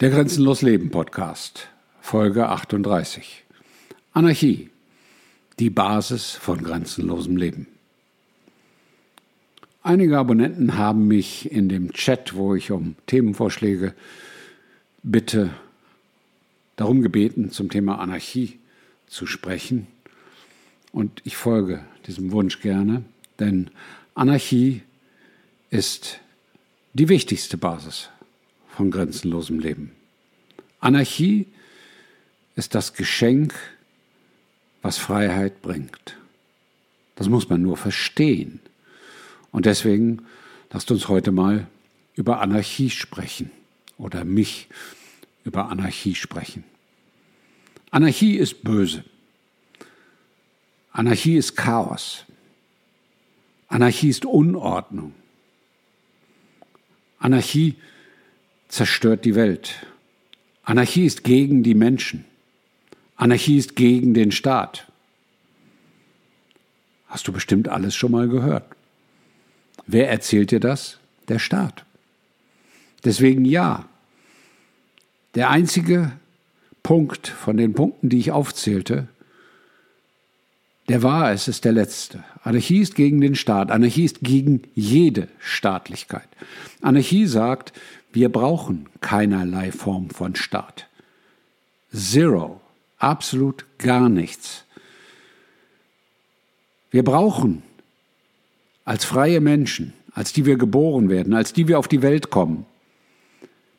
Der Grenzenlos Leben Podcast, Folge 38. Anarchie, die Basis von grenzenlosem Leben. Einige Abonnenten haben mich in dem Chat, wo ich um Themenvorschläge bitte, darum gebeten, zum Thema Anarchie zu sprechen. Und ich folge diesem Wunsch gerne, denn Anarchie ist die wichtigste Basis von grenzenlosem Leben. Anarchie ist das Geschenk, was Freiheit bringt. Das muss man nur verstehen. Und deswegen lasst uns heute mal über Anarchie sprechen oder mich über Anarchie sprechen. Anarchie ist böse. Anarchie ist Chaos. Anarchie ist Unordnung. Anarchie ist zerstört die Welt. Anarchie ist gegen die Menschen. Anarchie ist gegen den Staat. Hast du bestimmt alles schon mal gehört. Wer erzählt dir das? Der Staat. Deswegen ja. Der einzige Punkt von den Punkten, die ich aufzählte, der war, es ist der letzte. Anarchie ist gegen den Staat. Anarchie ist gegen jede Staatlichkeit. Anarchie sagt, wir brauchen keinerlei Form von Staat. Zero. Absolut gar nichts. Wir brauchen als freie Menschen, als die wir geboren werden, als die wir auf die Welt kommen,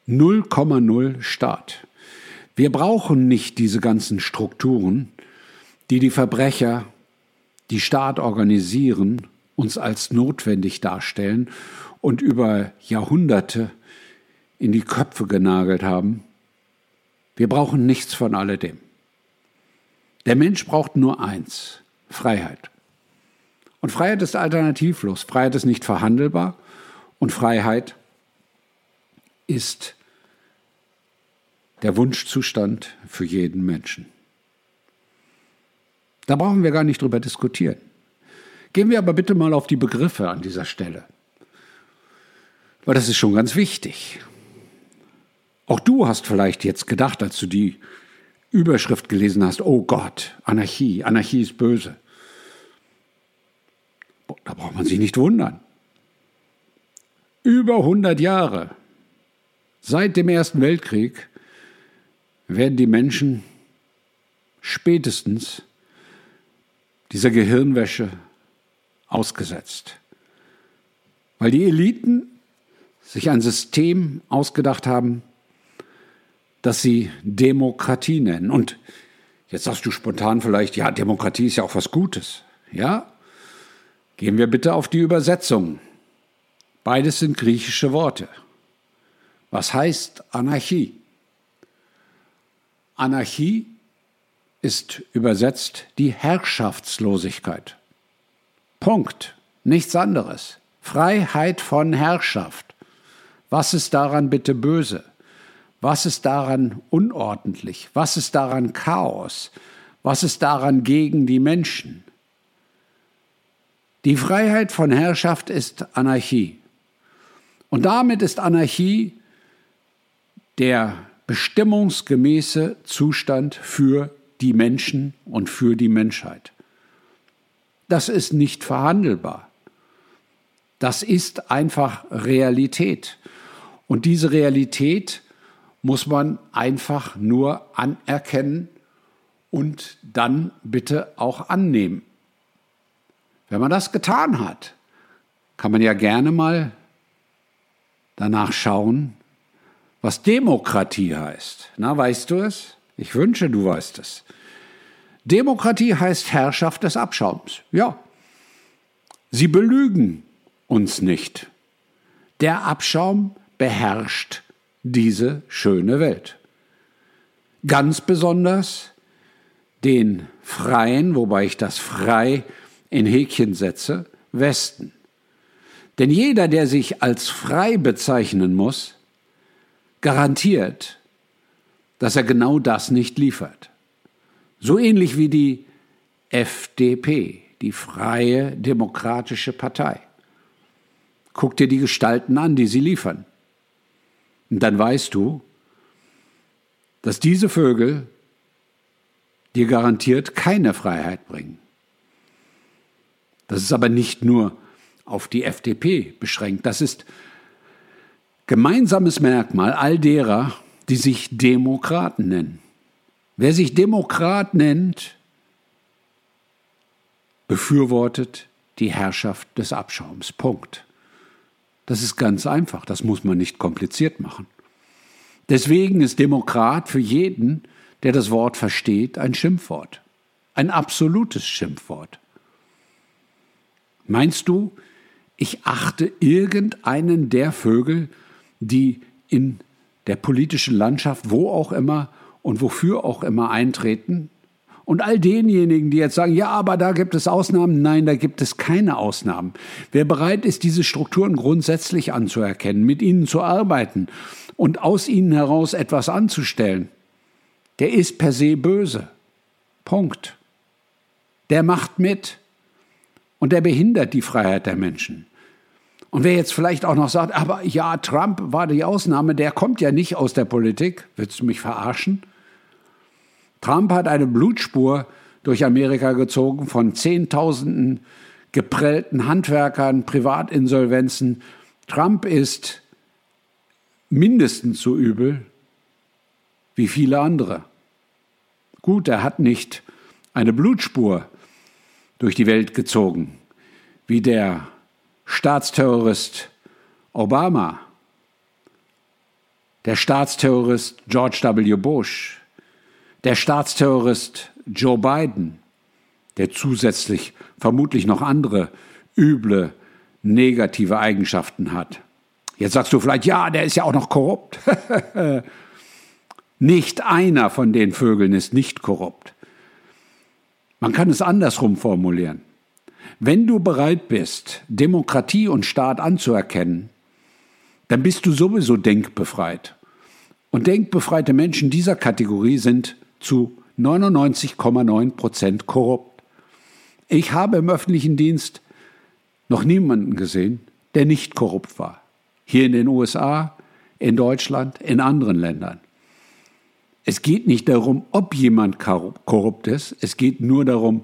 0,0 Staat. Wir brauchen nicht diese ganzen Strukturen, die die Verbrecher, die Staat organisieren, uns als notwendig darstellen und über Jahrhunderte in die Köpfe genagelt haben. Wir brauchen nichts von alledem. Der Mensch braucht nur eins, Freiheit. Und Freiheit ist alternativlos. Freiheit ist nicht verhandelbar und Freiheit ist der Wunschzustand für jeden Menschen. Da brauchen wir gar nicht drüber diskutieren. Gehen wir aber bitte mal auf die Begriffe an dieser Stelle. Weil das ist schon ganz wichtig. Auch du hast vielleicht jetzt gedacht, als du die Überschrift gelesen hast, oh Gott, Anarchie, Anarchie ist böse. Da braucht man sich nicht wundern. Über 100 Jahre, seit dem Ersten Weltkrieg, werden die Menschen spätestens dieser Gehirnwäsche ausgesetzt. Weil die Eliten sich ein System ausgedacht haben, das sie Demokratie nennen. Und jetzt sagst du spontan vielleicht, ja, Demokratie ist ja auch was Gutes. Ja? Gehen wir bitte auf die Übersetzung. Beides sind griechische Worte. Was heißt Anarchie? Anarchie ist übersetzt die Herrschaftslosigkeit. Punkt. Nichts anderes. Freiheit von Herrschaft. Was ist daran bitte böse? Was ist daran unordentlich? Was ist daran Chaos? Was ist daran gegen die Menschen? Die Freiheit von Herrschaft ist Anarchie. Und damit ist Anarchie der bestimmungsgemäße Zustand für die Menschen und für die Menschheit. Das ist nicht verhandelbar. Das ist einfach Realität. Und diese Realität muss man einfach nur anerkennen und dann bitte auch annehmen. Wenn man das getan hat, kann man ja gerne mal danach schauen, was Demokratie heißt. Na, weißt du es? Ich wünsche, du weißt es. Demokratie heißt Herrschaft des Abschaums. Ja. Sie belügen uns nicht. Der Abschaum beherrscht diese schöne Welt. Ganz besonders den freien, wobei ich das frei in Häkchen setze, Westen. Denn jeder, der sich als frei bezeichnen muss, garantiert, dass er genau das nicht liefert. So ähnlich wie die FDP, die Freie Demokratische Partei. Guck dir die Gestalten an, die sie liefern. Und dann weißt du, dass diese Vögel dir garantiert keine Freiheit bringen. Das ist aber nicht nur auf die FDP beschränkt. Das ist gemeinsames Merkmal all derer, die sich Demokraten nennen. Wer sich Demokrat nennt, befürwortet die Herrschaft des Abschaums. Punkt. Das ist ganz einfach, das muss man nicht kompliziert machen. Deswegen ist Demokrat für jeden, der das Wort versteht, ein Schimpfwort. Ein absolutes Schimpfwort. Meinst du, ich achte irgendeinen der Vögel, die in der politischen Landschaft, wo auch immer und wofür auch immer eintreten? Und all denjenigen, die jetzt sagen, ja, aber da gibt es Ausnahmen, nein, da gibt es keine Ausnahmen. Wer bereit ist, diese Strukturen grundsätzlich anzuerkennen, mit ihnen zu arbeiten und aus ihnen heraus etwas anzustellen, der ist per se böse. Punkt. Der macht mit und der behindert die Freiheit der Menschen. Und wer jetzt vielleicht auch noch sagt, aber ja, Trump war die Ausnahme, der kommt ja nicht aus der Politik, willst du mich verarschen? Trump hat eine Blutspur durch Amerika gezogen von Zehntausenden geprellten Handwerkern, Privatinsolvenzen. Trump ist mindestens so übel wie viele andere. Gut, er hat nicht eine Blutspur durch die Welt gezogen, wie der Staatsterrorist Obama, der Staatsterrorist George W. Bush, der Staatsterrorist Joe Biden, der zusätzlich vermutlich noch andere üble, negative Eigenschaften hat. Jetzt sagst du vielleicht, ja, der ist ja auch noch korrupt. nicht einer von den Vögeln ist nicht korrupt. Man kann es andersrum formulieren. Wenn du bereit bist, Demokratie und Staat anzuerkennen, dann bist du sowieso denkbefreit. Und denkbefreite Menschen dieser Kategorie sind zu 99,9 Prozent korrupt. Ich habe im öffentlichen Dienst noch niemanden gesehen, der nicht korrupt war hier in den USA, in Deutschland, in anderen Ländern. Es geht nicht darum, ob jemand korrupt ist, es geht nur darum,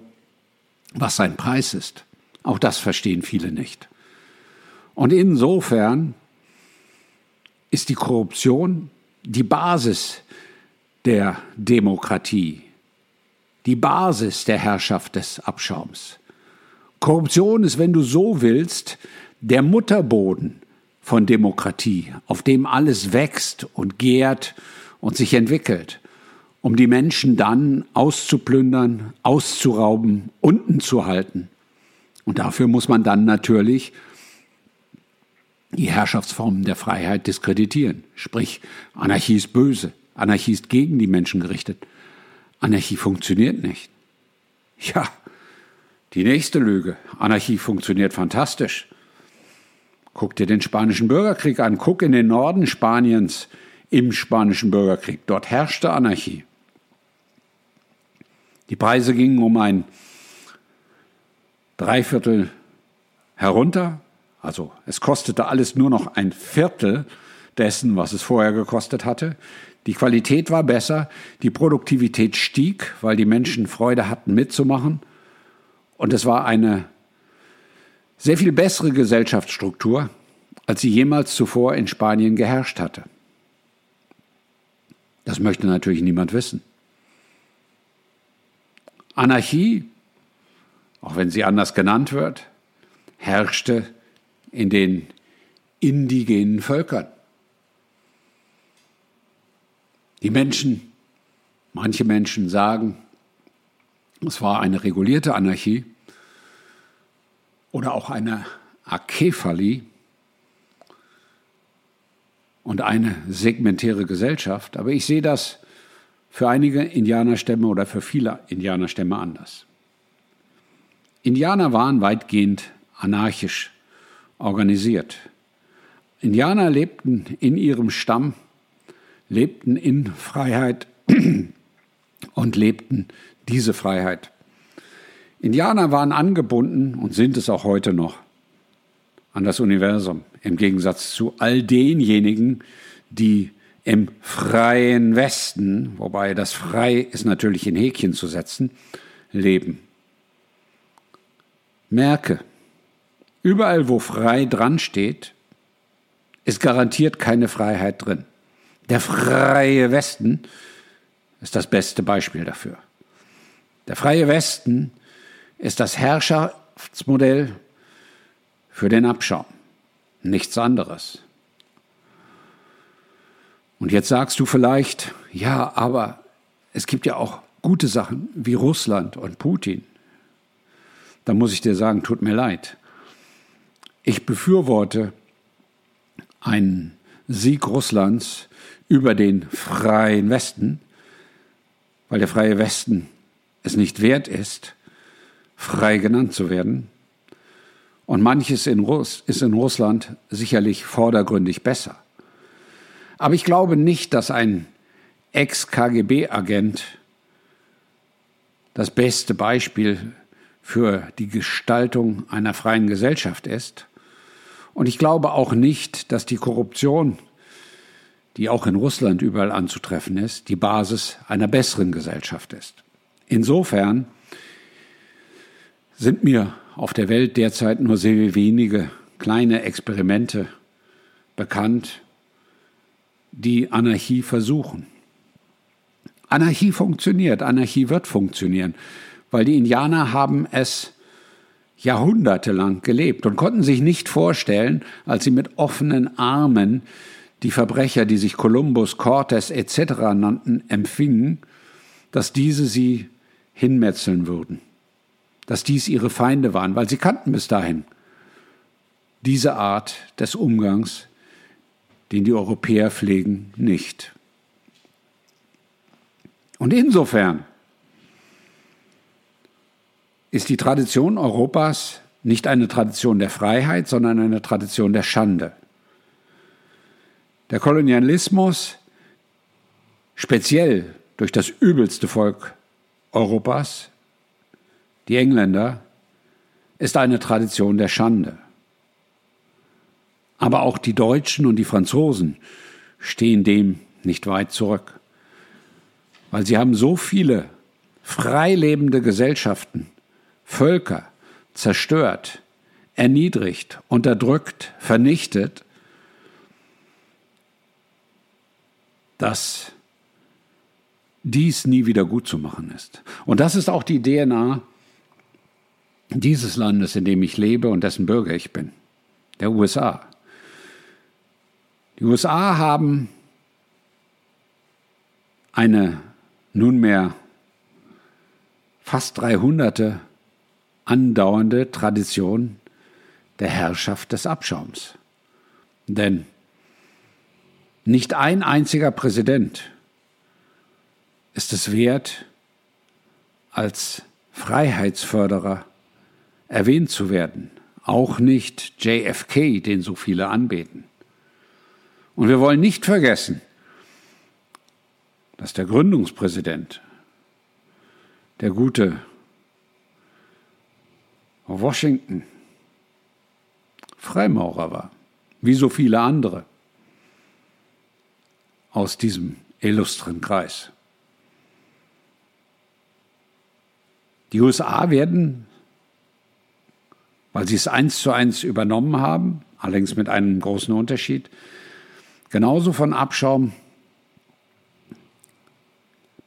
was sein Preis ist. Auch das verstehen viele nicht. Und insofern ist die Korruption die Basis der Demokratie, die Basis der Herrschaft des Abschaums. Korruption ist, wenn du so willst, der Mutterboden von Demokratie, auf dem alles wächst und gärt und sich entwickelt, um die Menschen dann auszuplündern, auszurauben, unten zu halten. Und dafür muss man dann natürlich die Herrschaftsformen der Freiheit diskreditieren. Sprich, Anarchie ist böse, Anarchie ist gegen die Menschen gerichtet. Anarchie funktioniert nicht. Ja, die nächste Lüge. Anarchie funktioniert fantastisch. Guck dir den Spanischen Bürgerkrieg an, guck in den Norden Spaniens im Spanischen Bürgerkrieg. Dort herrschte Anarchie. Die Preise gingen um ein Dreiviertel herunter. Also es kostete alles nur noch ein Viertel dessen, was es vorher gekostet hatte. Die Qualität war besser, die Produktivität stieg, weil die Menschen Freude hatten mitzumachen. Und es war eine sehr viel bessere Gesellschaftsstruktur, als sie jemals zuvor in Spanien geherrscht hatte. Das möchte natürlich niemand wissen. Anarchie, auch wenn sie anders genannt wird, herrschte in den indigenen Völkern. Die Menschen, manche Menschen sagen, es war eine regulierte Anarchie, oder auch eine Akephalie und eine segmentäre Gesellschaft. Aber ich sehe das für einige Indianerstämme oder für viele Indianerstämme anders. Indianer waren weitgehend anarchisch organisiert. Indianer lebten in ihrem Stamm, lebten in Freiheit und lebten diese Freiheit. Indianer waren angebunden und sind es auch heute noch an das Universum, im Gegensatz zu all denjenigen, die im freien Westen, wobei das frei ist natürlich in Häkchen zu setzen, leben. Merke, überall wo frei dran steht, ist garantiert keine Freiheit drin. Der freie Westen ist das beste Beispiel dafür. Der freie Westen ist das Herrschaftsmodell für den Abschaum, nichts anderes. Und jetzt sagst du vielleicht, ja, aber es gibt ja auch gute Sachen wie Russland und Putin. Da muss ich dir sagen, tut mir leid. Ich befürworte einen Sieg Russlands über den freien Westen, weil der freie Westen es nicht wert ist, frei genannt zu werden. Und manches in Russ ist in Russland sicherlich vordergründig besser. Aber ich glaube nicht, dass ein Ex-KGB-Agent das beste Beispiel für die Gestaltung einer freien Gesellschaft ist. Und ich glaube auch nicht, dass die Korruption, die auch in Russland überall anzutreffen ist, die Basis einer besseren Gesellschaft ist. Insofern sind mir auf der Welt derzeit nur sehr wenige kleine Experimente bekannt, die Anarchie versuchen. Anarchie funktioniert, Anarchie wird funktionieren, weil die Indianer haben es jahrhundertelang gelebt und konnten sich nicht vorstellen, als sie mit offenen Armen die Verbrecher, die sich Kolumbus, Cortes etc. nannten, empfingen, dass diese sie hinmetzeln würden, dass dies ihre Feinde waren, weil sie kannten bis dahin diese Art des Umgangs, den die Europäer pflegen, nicht. Und insofern ist die Tradition Europas nicht eine Tradition der Freiheit, sondern eine Tradition der Schande. Der Kolonialismus, speziell durch das übelste Volk Europas, die Engländer, ist eine Tradition der Schande. Aber auch die Deutschen und die Franzosen stehen dem nicht weit zurück weil sie haben so viele freilebende Gesellschaften, Völker zerstört, erniedrigt, unterdrückt, vernichtet, dass dies nie wieder gut zu machen ist. Und das ist auch die DNA dieses Landes, in dem ich lebe und dessen Bürger ich bin, der USA. Die USA haben eine nunmehr fast 300 andauernde Tradition der Herrschaft des Abschaums. Denn nicht ein einziger Präsident ist es wert, als Freiheitsförderer erwähnt zu werden. Auch nicht JFK, den so viele anbeten. Und wir wollen nicht vergessen, dass der Gründungspräsident, der gute Washington, Freimaurer war, wie so viele andere aus diesem illustren Kreis. Die USA werden, weil sie es eins zu eins übernommen haben, allerdings mit einem großen Unterschied, genauso von Abschaum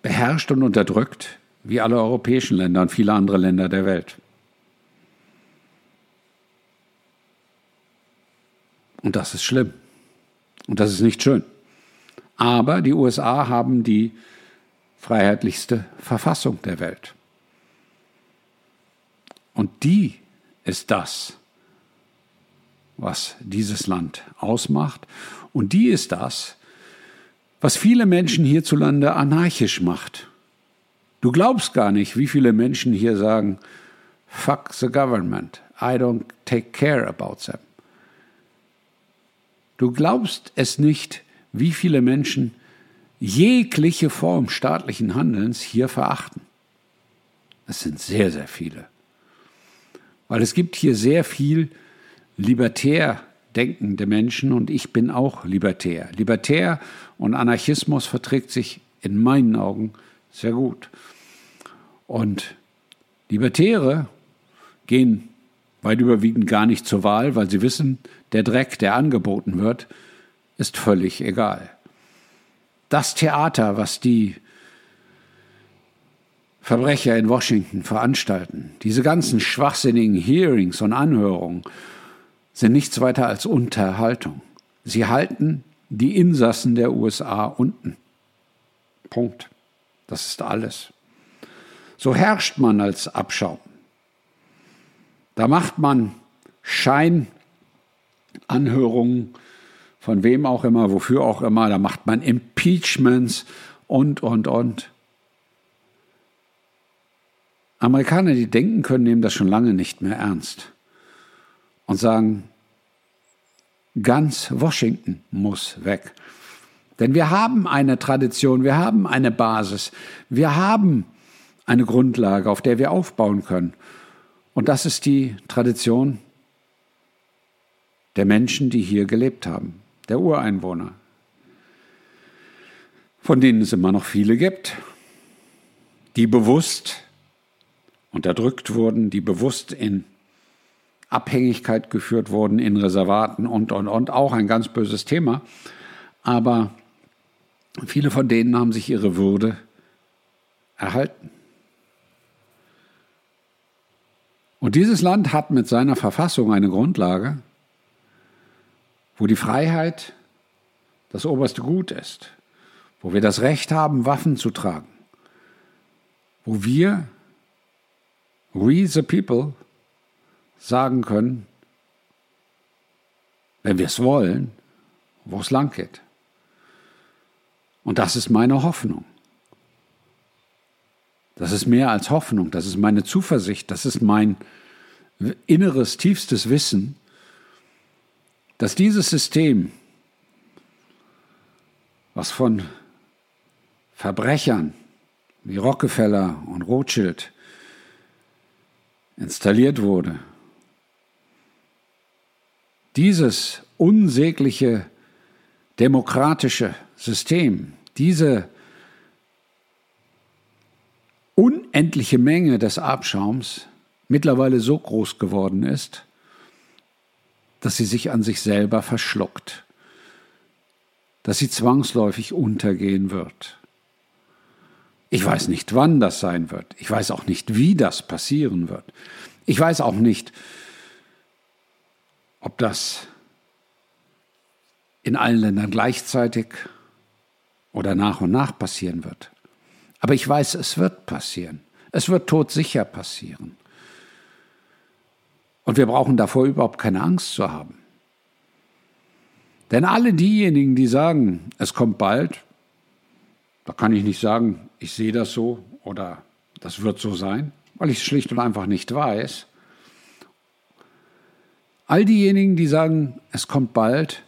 beherrscht und unterdrückt wie alle europäischen Länder und viele andere Länder der Welt. Und das ist schlimm. Und das ist nicht schön. Aber die USA haben die freiheitlichste Verfassung der Welt. Und die ist das, was dieses Land ausmacht. Und die ist das, was viele Menschen hierzulande anarchisch macht. Du glaubst gar nicht, wie viele Menschen hier sagen, fuck the government, I don't take care about them. Du glaubst es nicht, wie viele Menschen jegliche Form staatlichen Handelns hier verachten. Es sind sehr, sehr viele. Weil es gibt hier sehr viel libertär denkende Menschen und ich bin auch libertär. Libertär und Anarchismus verträgt sich in meinen Augen sehr gut. Und Libertäre gehen weit überwiegend gar nicht zur Wahl, weil sie wissen, der Dreck, der angeboten wird, ist völlig egal. Das Theater, was die Verbrecher in Washington veranstalten, diese ganzen schwachsinnigen Hearings und Anhörungen, sind nichts weiter als Unterhaltung. Sie halten die Insassen der USA unten. Punkt. Das ist alles. So herrscht man als Abschaum. Da macht man Scheinanhörungen von wem auch immer, wofür auch immer. Da macht man Impeachments und, und, und. Amerikaner, die denken können, nehmen das schon lange nicht mehr ernst und sagen, ganz Washington muss weg. Denn wir haben eine Tradition, wir haben eine Basis, wir haben eine Grundlage, auf der wir aufbauen können. Und das ist die Tradition der Menschen, die hier gelebt haben, der Ureinwohner, von denen es immer noch viele gibt, die bewusst unterdrückt wurden, die bewusst in Abhängigkeit geführt wurden, in Reservaten und, und, und, auch ein ganz böses Thema. Aber viele von denen haben sich ihre Würde erhalten. Und dieses Land hat mit seiner Verfassung eine Grundlage, wo die Freiheit das oberste Gut ist, wo wir das Recht haben, Waffen zu tragen, wo wir, we the people, sagen können, wenn wir es wollen, wo es lang geht. Und das ist meine Hoffnung. Das ist mehr als Hoffnung, das ist meine Zuversicht, das ist mein inneres, tiefstes Wissen, dass dieses System, was von Verbrechern wie Rockefeller und Rothschild installiert wurde, dieses unsägliche demokratische System, diese unendliche Menge des Abschaums mittlerweile so groß geworden ist, dass sie sich an sich selber verschluckt, dass sie zwangsläufig untergehen wird. Ich weiß nicht, wann das sein wird. Ich weiß auch nicht, wie das passieren wird. Ich weiß auch nicht, ob das in allen Ländern gleichzeitig oder nach und nach passieren wird. Aber ich weiß, es wird passieren. Es wird todsicher passieren. Und wir brauchen davor überhaupt keine Angst zu haben. Denn alle diejenigen, die sagen, es kommt bald, da kann ich nicht sagen, ich sehe das so oder das wird so sein, weil ich es schlicht und einfach nicht weiß. All diejenigen, die sagen, es kommt bald,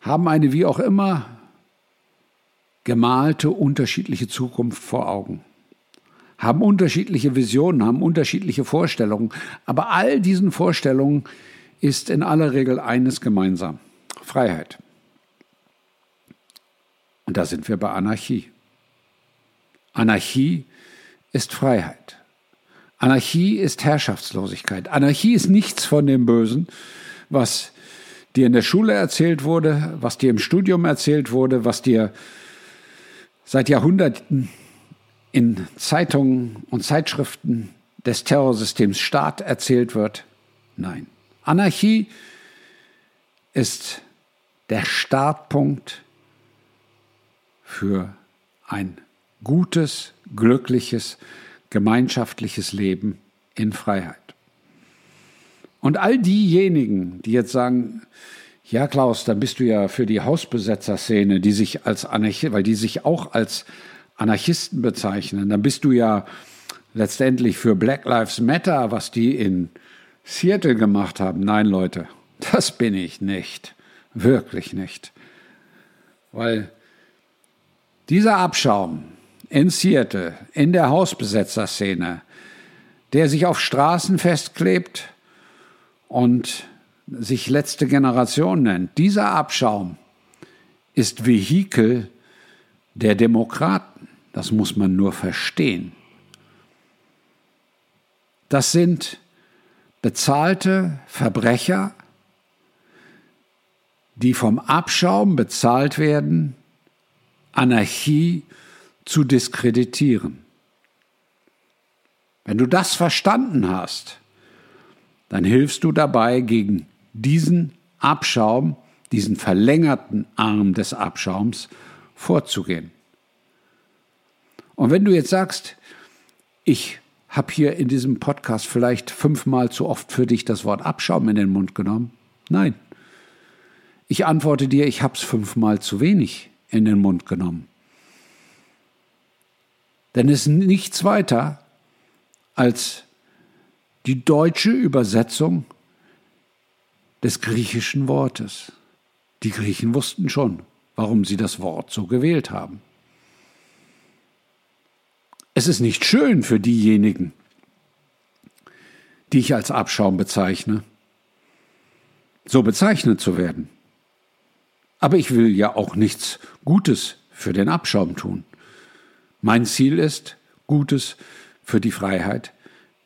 haben eine wie auch immer gemalte unterschiedliche Zukunft vor Augen, haben unterschiedliche Visionen, haben unterschiedliche Vorstellungen, aber all diesen Vorstellungen ist in aller Regel eines gemeinsam, Freiheit. Und da sind wir bei Anarchie. Anarchie ist Freiheit. Anarchie ist Herrschaftslosigkeit. Anarchie ist nichts von dem Bösen, was dir in der Schule erzählt wurde, was dir im Studium erzählt wurde, was dir seit Jahrhunderten in Zeitungen und Zeitschriften des Terrorsystems Staat erzählt wird. Nein. Anarchie ist der Startpunkt für ein gutes, glückliches, gemeinschaftliches Leben in Freiheit. Und all diejenigen, die jetzt sagen, ja, Klaus, dann bist du ja für die Hausbesetzerszene, die sich als Anarchisten, weil die sich auch als Anarchisten bezeichnen, dann bist du ja letztendlich für Black Lives Matter, was die in Seattle gemacht haben. Nein, Leute, das bin ich nicht. Wirklich nicht. Weil dieser Abschaum in Seattle, in der Hausbesetzerszene, der sich auf Straßen festklebt und sich letzte Generation nennt, dieser Abschaum ist Vehikel der Demokraten. Das muss man nur verstehen. Das sind bezahlte Verbrecher, die vom Abschaum bezahlt werden, Anarchie zu diskreditieren. Wenn du das verstanden hast, dann hilfst du dabei, gegen diesen Abschaum, diesen verlängerten Arm des Abschaums vorzugehen. Und wenn du jetzt sagst, ich habe hier in diesem Podcast vielleicht fünfmal zu oft für dich das Wort Abschaum in den Mund genommen, nein. Ich antworte dir, ich habe es fünfmal zu wenig in den Mund genommen. Denn es ist nichts weiter als die deutsche Übersetzung des griechischen Wortes. Die Griechen wussten schon, warum sie das Wort so gewählt haben. Es ist nicht schön für diejenigen, die ich als Abschaum bezeichne, so bezeichnet zu werden. Aber ich will ja auch nichts Gutes für den Abschaum tun. Mein Ziel ist, Gutes für die Freiheit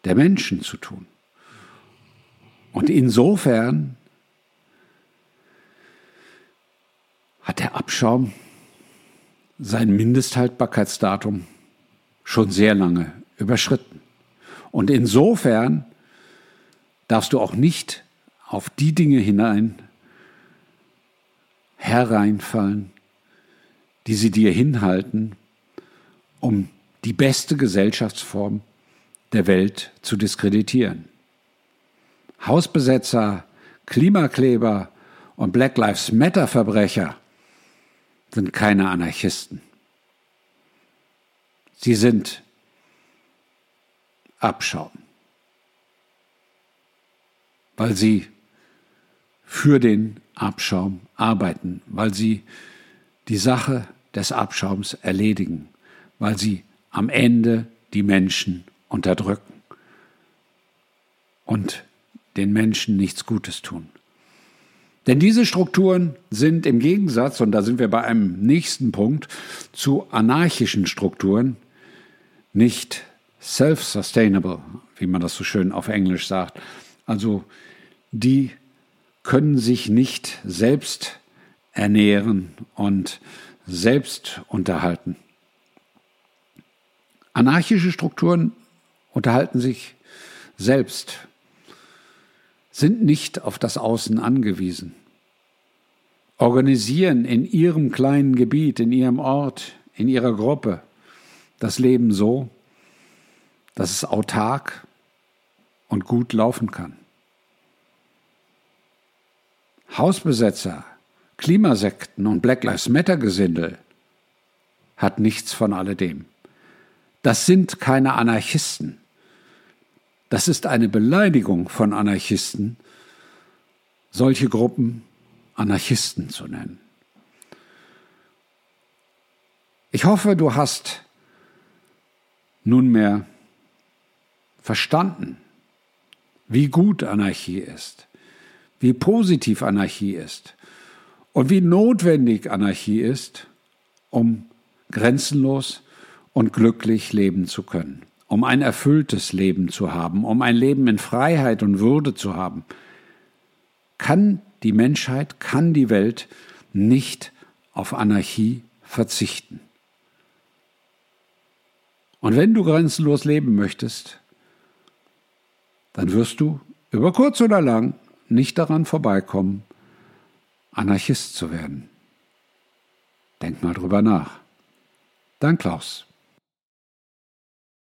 der Menschen zu tun. Und insofern hat der Abschaum sein Mindesthaltbarkeitsdatum schon sehr lange überschritten. Und insofern darfst du auch nicht auf die Dinge hinein hereinfallen, die sie dir hinhalten, um die beste Gesellschaftsform der Welt zu diskreditieren. Hausbesetzer, Klimakleber und Black Lives Matter Verbrecher sind keine Anarchisten. Sie sind Abschaum, weil sie für den Abschaum arbeiten, weil sie die Sache des Abschaums erledigen, weil sie am Ende die Menschen unterdrücken und den Menschen nichts Gutes tun. Denn diese Strukturen sind im Gegensatz, und da sind wir bei einem nächsten Punkt, zu anarchischen Strukturen nicht self-sustainable, wie man das so schön auf Englisch sagt. Also die können sich nicht selbst ernähren und selbst unterhalten. Anarchische Strukturen unterhalten sich selbst, sind nicht auf das Außen angewiesen, organisieren in ihrem kleinen Gebiet, in ihrem Ort, in ihrer Gruppe das Leben so, dass es autark und gut laufen kann. Hausbesetzer, Klimasekten und Black Lives Matter Gesindel hat nichts von alledem. Das sind keine Anarchisten. Das ist eine Beleidigung von Anarchisten, solche Gruppen Anarchisten zu nennen. Ich hoffe, du hast nunmehr verstanden, wie gut Anarchie ist, wie positiv Anarchie ist und wie notwendig Anarchie ist, um grenzenlos und glücklich leben zu können, um ein erfülltes Leben zu haben, um ein Leben in Freiheit und Würde zu haben, kann die Menschheit, kann die Welt nicht auf Anarchie verzichten. Und wenn du grenzenlos leben möchtest, dann wirst du über kurz oder lang nicht daran vorbeikommen, Anarchist zu werden. Denk mal drüber nach. Dein Klaus.